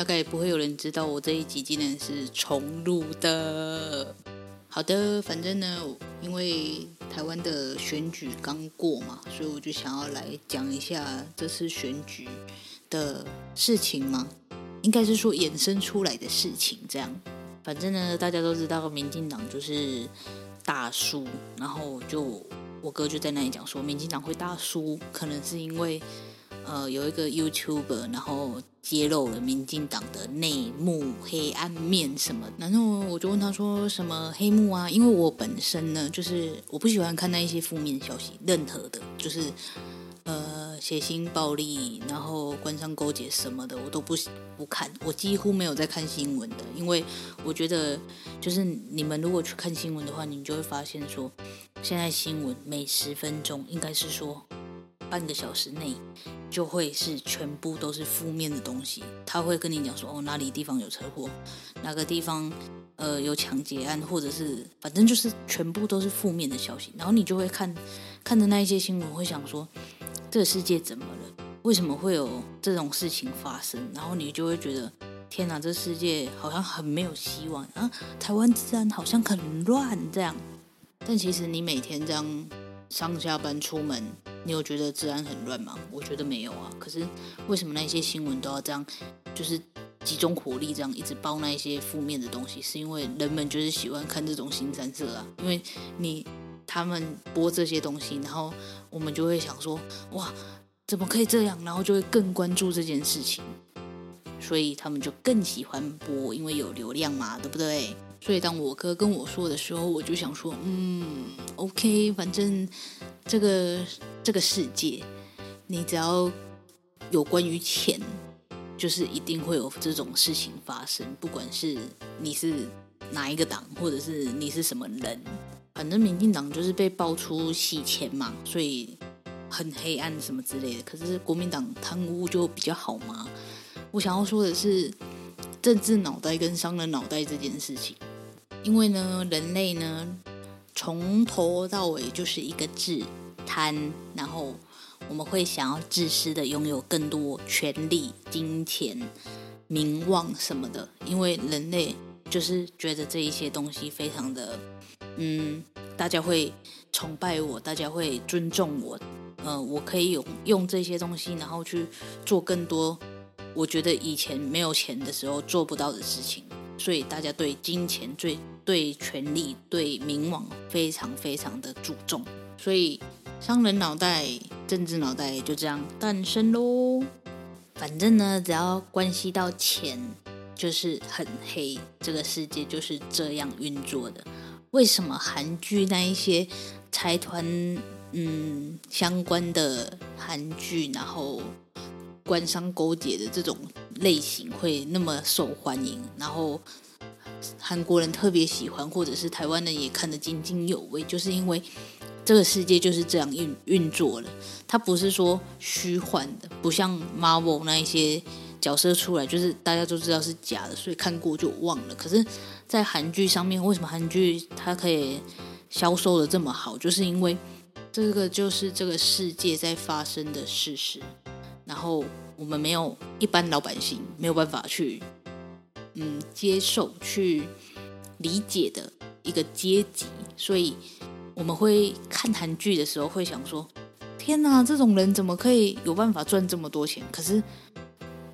大概不会有人知道我这一集竟然是重录的。好的，反正呢，因为台湾的选举刚过嘛，所以我就想要来讲一下这次选举的事情嘛，应该是说衍生出来的事情。这样，反正呢，大家都知道民进党就是大输，然后就我哥就在那里讲说，民进党会大输，可能是因为。呃，有一个 YouTuber，然后揭露了民进党的内幕、黑暗面什么。然后我就问他说：“什么黑幕啊？”因为我本身呢，就是我不喜欢看那一些负面消息，任何的，就是呃血腥暴力，然后官商勾结什么的，我都不不看。我几乎没有在看新闻的，因为我觉得，就是你们如果去看新闻的话，你就会发现说，现在新闻每十分钟应该是说。半个小时内就会是全部都是负面的东西，他会跟你讲说哦，哪里地方有车祸，哪个地方呃有抢劫案，或者是反正就是全部都是负面的消息，然后你就会看看着那一些新闻，会想说这个世界怎么了？为什么会有这种事情发生？然后你就会觉得天哪，这世界好像很没有希望啊！台湾治安好像很乱这样，但其实你每天这样上下班出门。你有觉得治安很乱吗？我觉得没有啊。可是为什么那些新闻都要这样，就是集中火力这样一直报那一些负面的东西？是因为人们就是喜欢看这种新三色啊。因为你他们播这些东西，然后我们就会想说，哇，怎么可以这样？然后就会更关注这件事情，所以他们就更喜欢播，因为有流量嘛，对不对？所以当我哥跟我说的时候，我就想说，嗯，OK，反正这个。这个世界，你只要有关于钱，就是一定会有这种事情发生。不管是你是哪一个党，或者是你是什么人，反正民进党就是被爆出洗钱嘛，所以很黑暗什么之类的。可是国民党贪污就比较好嘛。我想要说的是，政治脑袋跟商人脑袋这件事情，因为呢，人类呢，从头到尾就是一个字。贪，然后我们会想要自私的拥有更多权力、金钱、名望什么的，因为人类就是觉得这一些东西非常的，嗯，大家会崇拜我，大家会尊重我，呃，我可以用用这些东西，然后去做更多我觉得以前没有钱的时候做不到的事情，所以大家对金钱、最对权力、对名望非常非常的注重，所以。商人脑袋、政治脑袋就这样诞生喽。反正呢，只要关系到钱，就是很黑。这个世界就是这样运作的。为什么韩剧那一些财团，嗯，相关的韩剧，然后官商勾结的这种类型会那么受欢迎？然后韩国人特别喜欢，或者是台湾人也看得津津有味，就是因为。这个世界就是这样运运作了，它不是说虚幻的，不像 Marvel 那一些角色出来，就是大家都知道是假的，所以看过就忘了。可是，在韩剧上面，为什么韩剧它可以销售的这么好，就是因为这个就是这个世界在发生的事实，然后我们没有一般老百姓没有办法去嗯接受去理解的一个阶级，所以我们会看韩剧的时候会想说：天哪，这种人怎么可以有办法赚这么多钱？可是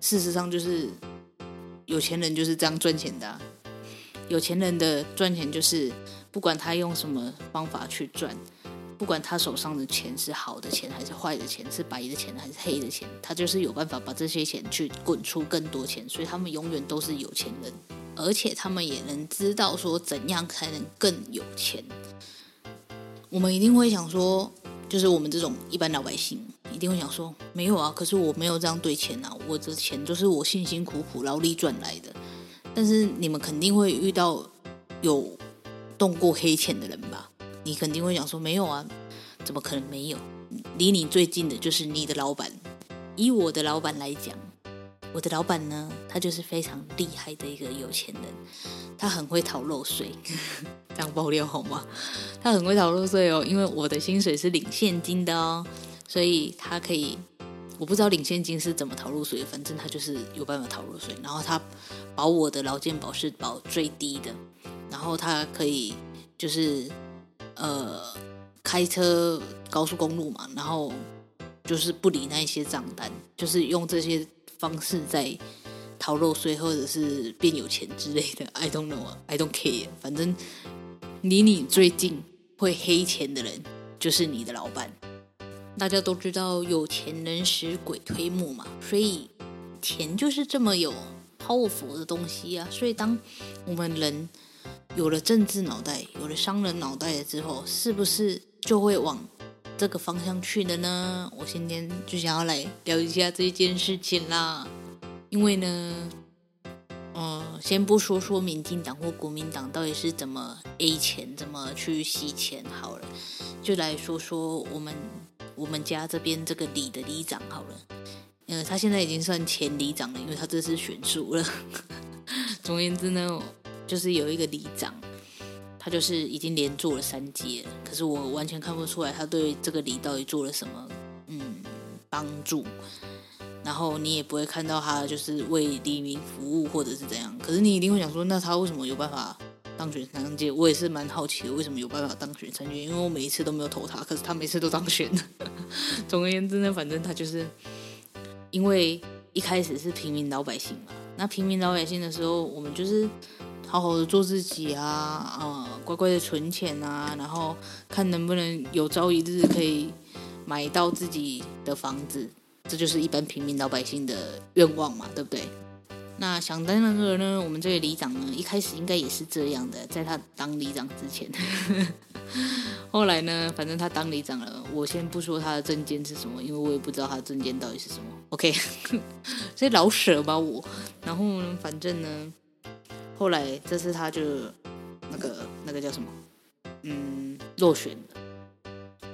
事实上就是有钱人就是这样赚钱的。有钱人的赚钱就是，不管他用什么方法去赚，不管他手上的钱是好的钱还是坏的钱，是白的钱还是黑的钱，他就是有办法把这些钱去滚出更多钱，所以他们永远都是有钱人，而且他们也能知道说怎样才能更有钱。我们一定会想说，就是我们这种一般老百姓一定会想说，没有啊，可是我没有这样对钱啊，我的钱都是我辛辛苦苦劳力赚来的。但是你们肯定会遇到有动过黑钱的人吧？你肯定会想说没有啊，怎么可能没有？离你最近的就是你的老板。以我的老板来讲，我的老板呢，他就是非常厉害的一个有钱人，他很会逃漏税，这样爆料好吗？他很会逃漏税哦，因为我的薪水是领现金的哦，所以他可以。我不知道领现金是怎么逃漏税，反正他就是有办法逃漏税。然后他保我的劳健保是保最低的，然后他可以就是呃开车高速公路嘛，然后就是不理那些账单，就是用这些方式在逃漏税或者是变有钱之类的。I don't know, I don't care。反正离你最近会黑钱的人就是你的老板。大家都知道有钱能使鬼推磨嘛，所以钱就是这么有 powerful 的东西啊。所以当我们人有了政治脑袋，有了商人脑袋了之后，是不是就会往这个方向去的呢？我今天就想要来聊一下这件事情啦。因为呢，嗯，先不说说民进党或国民党到底是怎么 A 钱，怎么去洗钱好了，就来说说我们。我们家这边这个里的里长好了，呃，他现在已经算前里长了，因为他这次选输了。总而言之呢，就是有一个里长，他就是已经连做了三届，可是我完全看不出来他对这个礼到底做了什么，嗯，帮助。然后你也不会看到他就是为黎明服务或者是怎样。可是你一定会想说，那他为什么有办法？当选三届，我也是蛮好奇的，为什么有办法当选三届？因为我每一次都没有投他，可是他每次都当选。总而言之呢，反正他就是因为一开始是平民老百姓嘛，那平民老百姓的时候，我们就是好好的做自己啊，呃，乖乖的存钱啊，然后看能不能有朝一日可以买到自己的房子，这就是一般平民老百姓的愿望嘛，对不对？那想当然的呢，我们这个里长呢，一开始应该也是这样的，在他当里长之前，后来呢，反正他当里长了，我先不说他的证件是什么，因为我也不知道他的证件到底是什么。OK，所以老舍吧我，然后呢，反正呢，后来这次他就那个那个叫什么，嗯，落选了，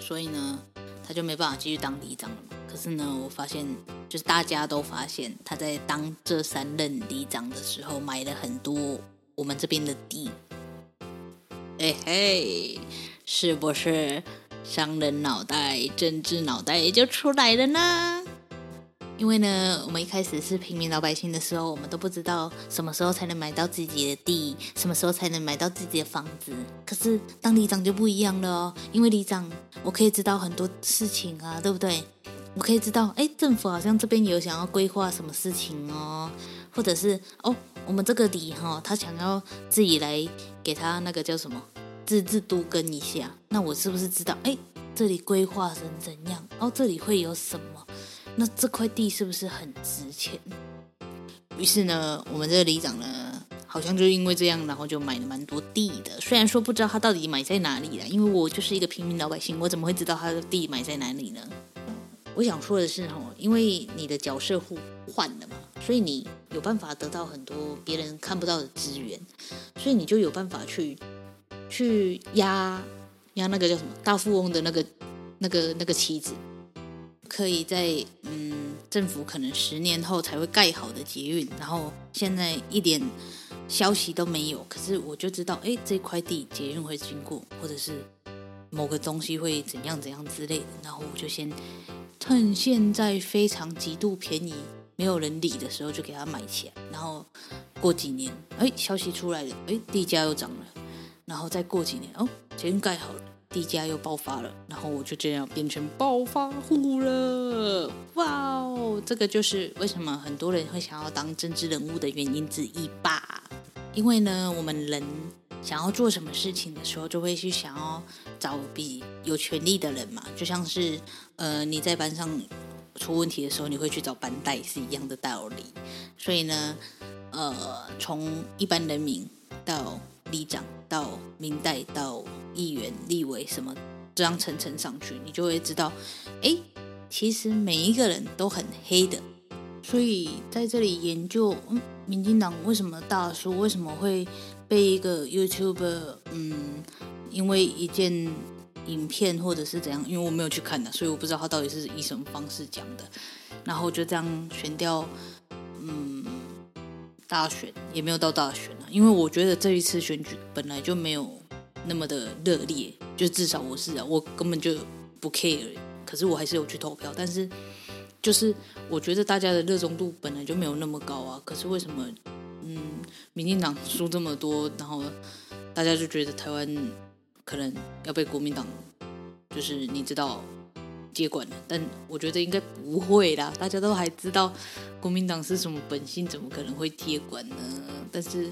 所以呢，他就没办法继续当里长了嘛。可是呢，我发现。就是大家都发现他在当这三任里长的时候买了很多我们这边的地，哎嘿，是不是商人脑袋、政治脑袋也就出来了呢？因为呢，我们一开始是平民老百姓的时候，我们都不知道什么时候才能买到自己的地，什么时候才能买到自己的房子。可是当里长就不一样了哦，因为里长我可以知道很多事情啊，对不对？我可以知道，哎，政府好像这边有想要规划什么事情哦，或者是哦，我们这个里哈、他想要自己来给他那个叫什么自治都更一下，那我是不是知道，哎，这里规划成怎样？哦，这里会有什么？那这块地是不是很值钱？于是呢，我们这个里长呢，好像就因为这样，然后就买了蛮多地的。虽然说不知道他到底买在哪里了，因为我就是一个平民老百姓，我怎么会知道他的地买在哪里呢？我想说的是哈，因为你的角色互换了嘛，所以你有办法得到很多别人看不到的资源，所以你就有办法去去压压那个叫什么大富翁的那个那个那个棋子，可以在嗯政府可能十年后才会盖好的捷运，然后现在一点消息都没有，可是我就知道哎这块地捷运会经过，或者是某个东西会怎样怎样之类的，然后我就先趁现在非常极度便宜、没有人理的时候就给它买起来，然后过几年，哎，消息出来了，哎，地价又涨了，然后再过几年，哦，钱盖好了，地价又爆发了，然后我就这样变成暴发户了，哇哦，这个就是为什么很多人会想要当政治人物的原因之一吧，因为呢，我们人。想要做什么事情的时候，就会去想要找比有权力的人嘛，就像是呃你在班上出问题的时候，你会去找班代是一样的道理。所以呢，呃，从一般人民到里长到民代到议员、立委什么这样层层上去，你就会知道，哎，其实每一个人都很黑的。所以在这里研究，嗯，民进党为什么大叔为什么会？被一个 YouTuber，嗯，因为一件影片或者是怎样，因为我没有去看的，所以我不知道他到底是以什么方式讲的。然后就这样选掉，嗯，大选也没有到大选啊，因为我觉得这一次选举本来就没有那么的热烈，就至少我是啊，我根本就不 care，可是我还是有去投票，但是就是我觉得大家的热衷度本来就没有那么高啊，可是为什么？嗯，民进党输这么多，然后大家就觉得台湾可能要被国民党，就是你知道接管了。但我觉得应该不会啦，大家都还知道国民党是什么本性，怎么可能会接管呢？但是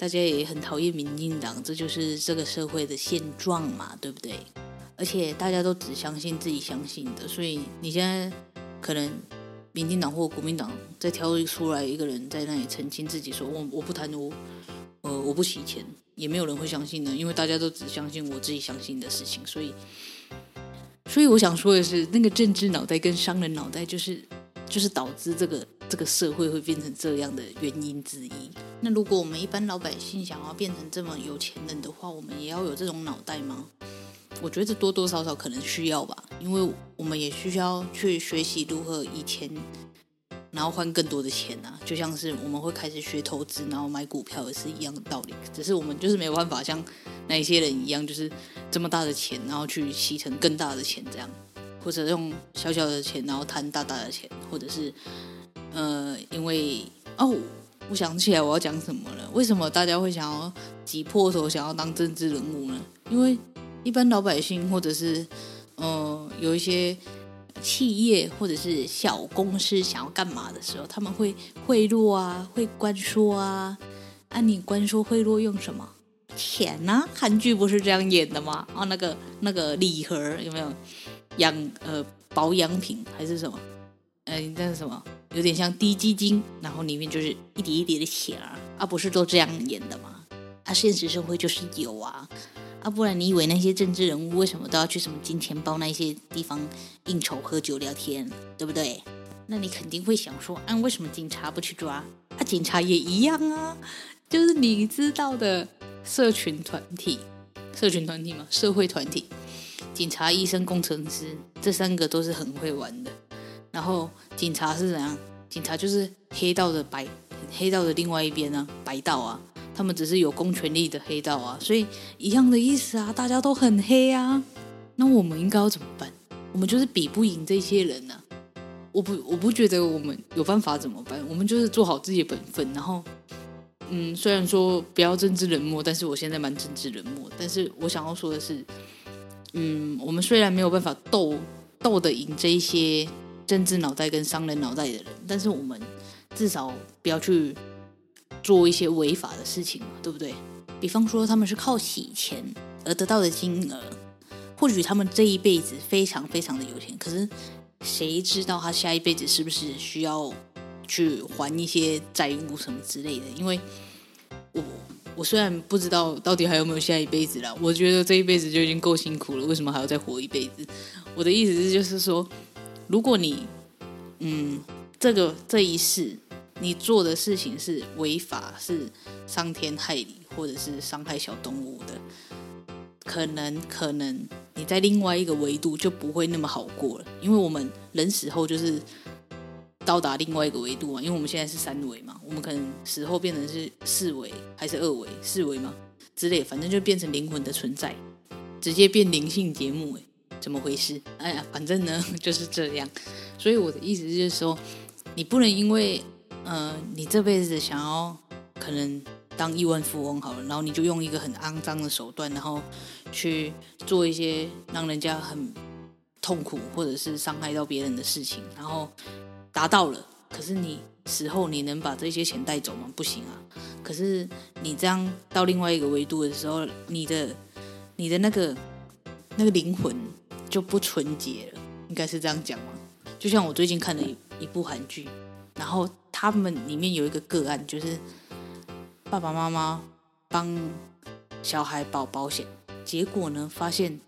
大家也很讨厌民进党，这就是这个社会的现状嘛，对不对？而且大家都只相信自己相信的，所以你现在可能。民进党或国民党再挑出来一个人在那里澄清自己说，我我不贪污，呃，我不洗钱，也没有人会相信的，因为大家都只相信我自己相信的事情，所以，所以我想说的是，那个政治脑袋跟商人脑袋，就是就是导致这个这个社会会变成这样的原因之一。那如果我们一般老百姓想要变成这么有钱人的话，我们也要有这种脑袋吗？我觉得多多少少可能需要吧，因为我们也需要去学习如何以钱，然后换更多的钱啊。就像是我们会开始学投资，然后买股票也是一样的道理。只是我们就是没有办法像那一些人一样，就是这么大的钱，然后去吸成更大的钱这样，或者用小小的钱，然后贪大大的钱，或者是呃，因为哦，我想起来我要讲什么了。为什么大家会想要挤破头想要当政治人物呢？因为一般老百姓，或者是，嗯、有一些企业或者是小公司想要干嘛的时候，他们会贿赂啊，会关说啊。啊，你关说贿赂用什么？钱呐、韩剧不是这样演的吗？哦，那个那个礼盒有没有养呃保养品还是什么？呃，那是什么？有点像滴鸡精，然后里面就是一叠一叠的钱啊，啊不是都这样演的吗？啊，现实生活就是有啊。啊，不然你以为那些政治人物为什么都要去什么金钱豹那些地方应酬、喝酒、聊天，对不对？那你肯定会想说，啊，为什么警察不去抓？啊，警察也一样啊，就是你知道的社群团体、社群团体嘛，社会团体，警察、医生、工程师这三个都是很会玩的。然后警察是怎样？警察就是黑道的白，黑道的另外一边呢，白道啊。他们只是有公权力的黑道啊，所以一样的意思啊，大家都很黑啊。那我们应该要怎么办？我们就是比不赢这些人呢、啊。我不，我不觉得我们有办法怎么办。我们就是做好自己的本分。然后，嗯，虽然说不要政治冷漠，但是我现在蛮政治冷漠。但是我想要说的是，嗯，我们虽然没有办法斗斗得赢这一些政治脑袋跟商人脑袋的人，但是我们至少不要去。做一些违法的事情嘛，对不对？比方说他们是靠洗钱而得到的金额，或许他们这一辈子非常非常的有钱，可是谁知道他下一辈子是不是需要去还一些债务什么之类的？因为我我虽然不知道到底还有没有下一辈子啦，我觉得这一辈子就已经够辛苦了，为什么还要再活一辈子？我的意思是就是说，如果你嗯这个这一世。你做的事情是违法，是伤天害理，或者是伤害小动物的，可能可能你在另外一个维度就不会那么好过了，因为我们人死后就是到达另外一个维度嘛，因为我们现在是三维嘛，我们可能死后变成是四维还是二维，四维嘛之类，反正就变成灵魂的存在。直接变灵性节目，哎，怎么回事？哎呀，反正呢 就是这样。所以我的意思就是说，你不能因为呃，你这辈子想要可能当亿万富翁好了，然后你就用一个很肮脏的手段，然后去做一些让人家很痛苦或者是伤害到别人的事情，然后达到了，可是你死后你能把这些钱带走吗？不行啊。可是你这样到另外一个维度的时候，你的你的那个那个灵魂就不纯洁了，应该是这样讲吗？就像我最近看了一一部韩剧，然后他们里面有一个个案，就是爸爸妈妈帮小孩保保险，结果呢发现，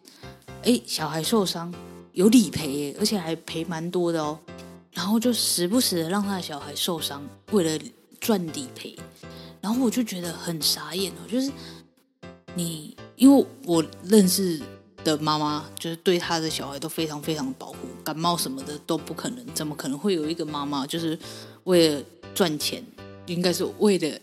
哎，小孩受伤有理赔，而且还赔蛮多的哦。然后就时不时的让他的小孩受伤，为了赚理赔。然后我就觉得很傻眼哦，就是你，因为我认识。的妈妈就是对她的小孩都非常非常保护，感冒什么的都不可能，怎么可能会有一个妈妈就是为了赚钱，应该是为了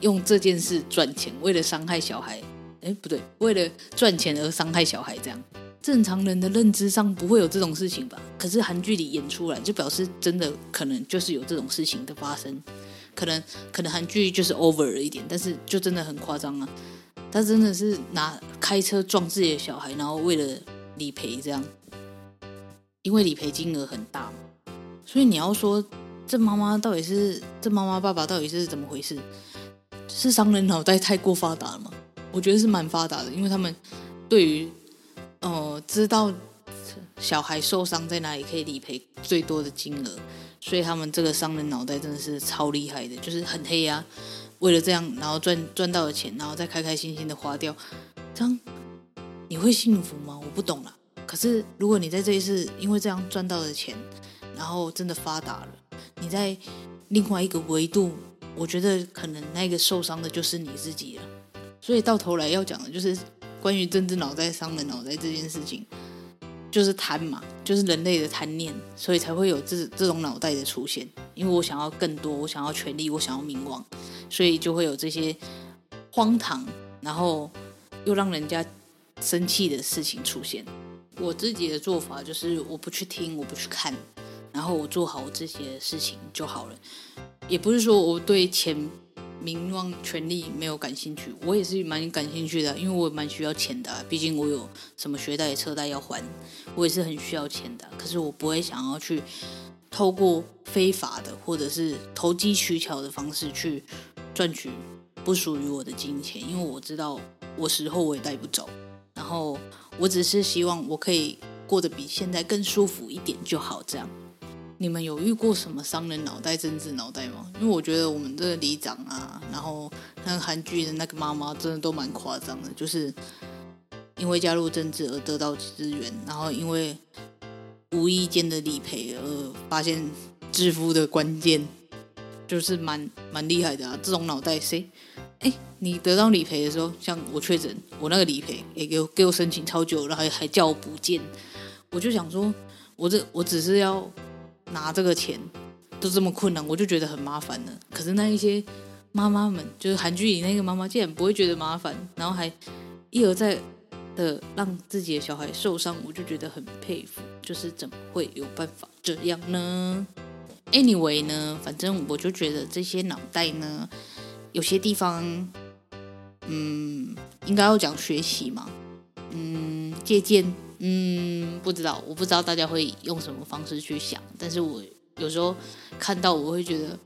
用这件事赚钱，为了伤害小孩？哎，不对，为了赚钱而伤害小孩，这样正常人的认知上不会有这种事情吧？可是韩剧里演出来，就表示真的可能就是有这种事情的发生，可能可能韩剧就是 over 了一点，但是就真的很夸张啊。他真的是拿开车撞自己的小孩，然后为了理赔这样，因为理赔金额很大，所以你要说这妈妈到底是这妈妈爸爸到底是怎么回事？是商人脑袋太过发达了吗？我觉得是蛮发达的，因为他们对于呃知道小孩受伤在哪里可以理赔最多的金额，所以他们这个商人脑袋真的是超厉害的，就是很黑啊。为了这样，然后赚赚到的钱，然后再开开心心的花掉，这样你会幸福吗？我不懂啦。可是如果你在这一次因为这样赚到的钱，然后真的发达了，你在另外一个维度，我觉得可能那个受伤的就是你自己了。所以到头来要讲的就是关于政治脑袋伤人脑袋这件事情。就是贪嘛，就是人类的贪念，所以才会有这这种脑袋的出现。因为我想要更多，我想要权力，我想要名望，所以就会有这些荒唐，然后又让人家生气的事情出现。我自己的做法就是，我不去听，我不去看，然后我做好我自己的事情就好了。也不是说我对钱。名望、权力没有感兴趣，我也是蛮感兴趣的，因为我蛮需要钱的，毕竟我有什么学贷、车贷要还，我也是很需要钱的。可是我不会想要去透过非法的或者是投机取巧的方式去赚取不属于我的金钱，因为我知道我死后我也带不走。然后我只是希望我可以过得比现在更舒服一点就好，这样。你们有遇过什么商人脑袋、政治脑袋吗？因为我觉得我们这个里长啊，然后那个韩剧的那个妈妈，真的都蛮夸张的。就是因为加入政治而得到资源，然后因为无意间的理赔而发现致富的关键，就是蛮蛮厉害的啊！这种脑袋谁？哎，你得到理赔的时候，像我确诊，我那个理赔也给我给我申请超久，然后还还叫我补件，我就想说，我这我只是要。拿这个钱都这么困难，我就觉得很麻烦了。可是那一些妈妈们，就是韩剧里那个妈妈，竟然不会觉得麻烦，然后还一而再的让自己的小孩受伤，我就觉得很佩服。就是怎么会有办法这样呢？Anyway 呢，反正我就觉得这些脑袋呢，有些地方，嗯，应该要讲学习嘛，嗯，借鉴。嗯，不知道，我不知道大家会用什么方式去想，但是我有时候看到我会觉得，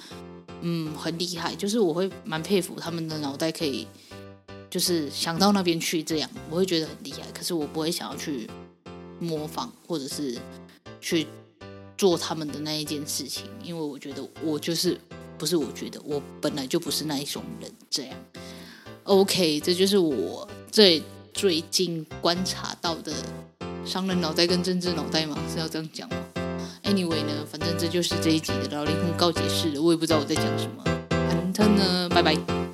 嗯，很厉害，就是我会蛮佩服他们的脑袋可以，就是想到那边去这样，我会觉得很厉害。可是我不会想要去模仿或者是去做他们的那一件事情，因为我觉得我就是不是，我觉得我本来就不是那一种人。这样，OK，这就是我最最近观察到的。商人脑袋跟政治脑袋吗？是要这样讲吗？Anyway 呢，反正这就是这一集的老灵魂告解室了。我也不知道我在讲什么。反正呢，拜拜。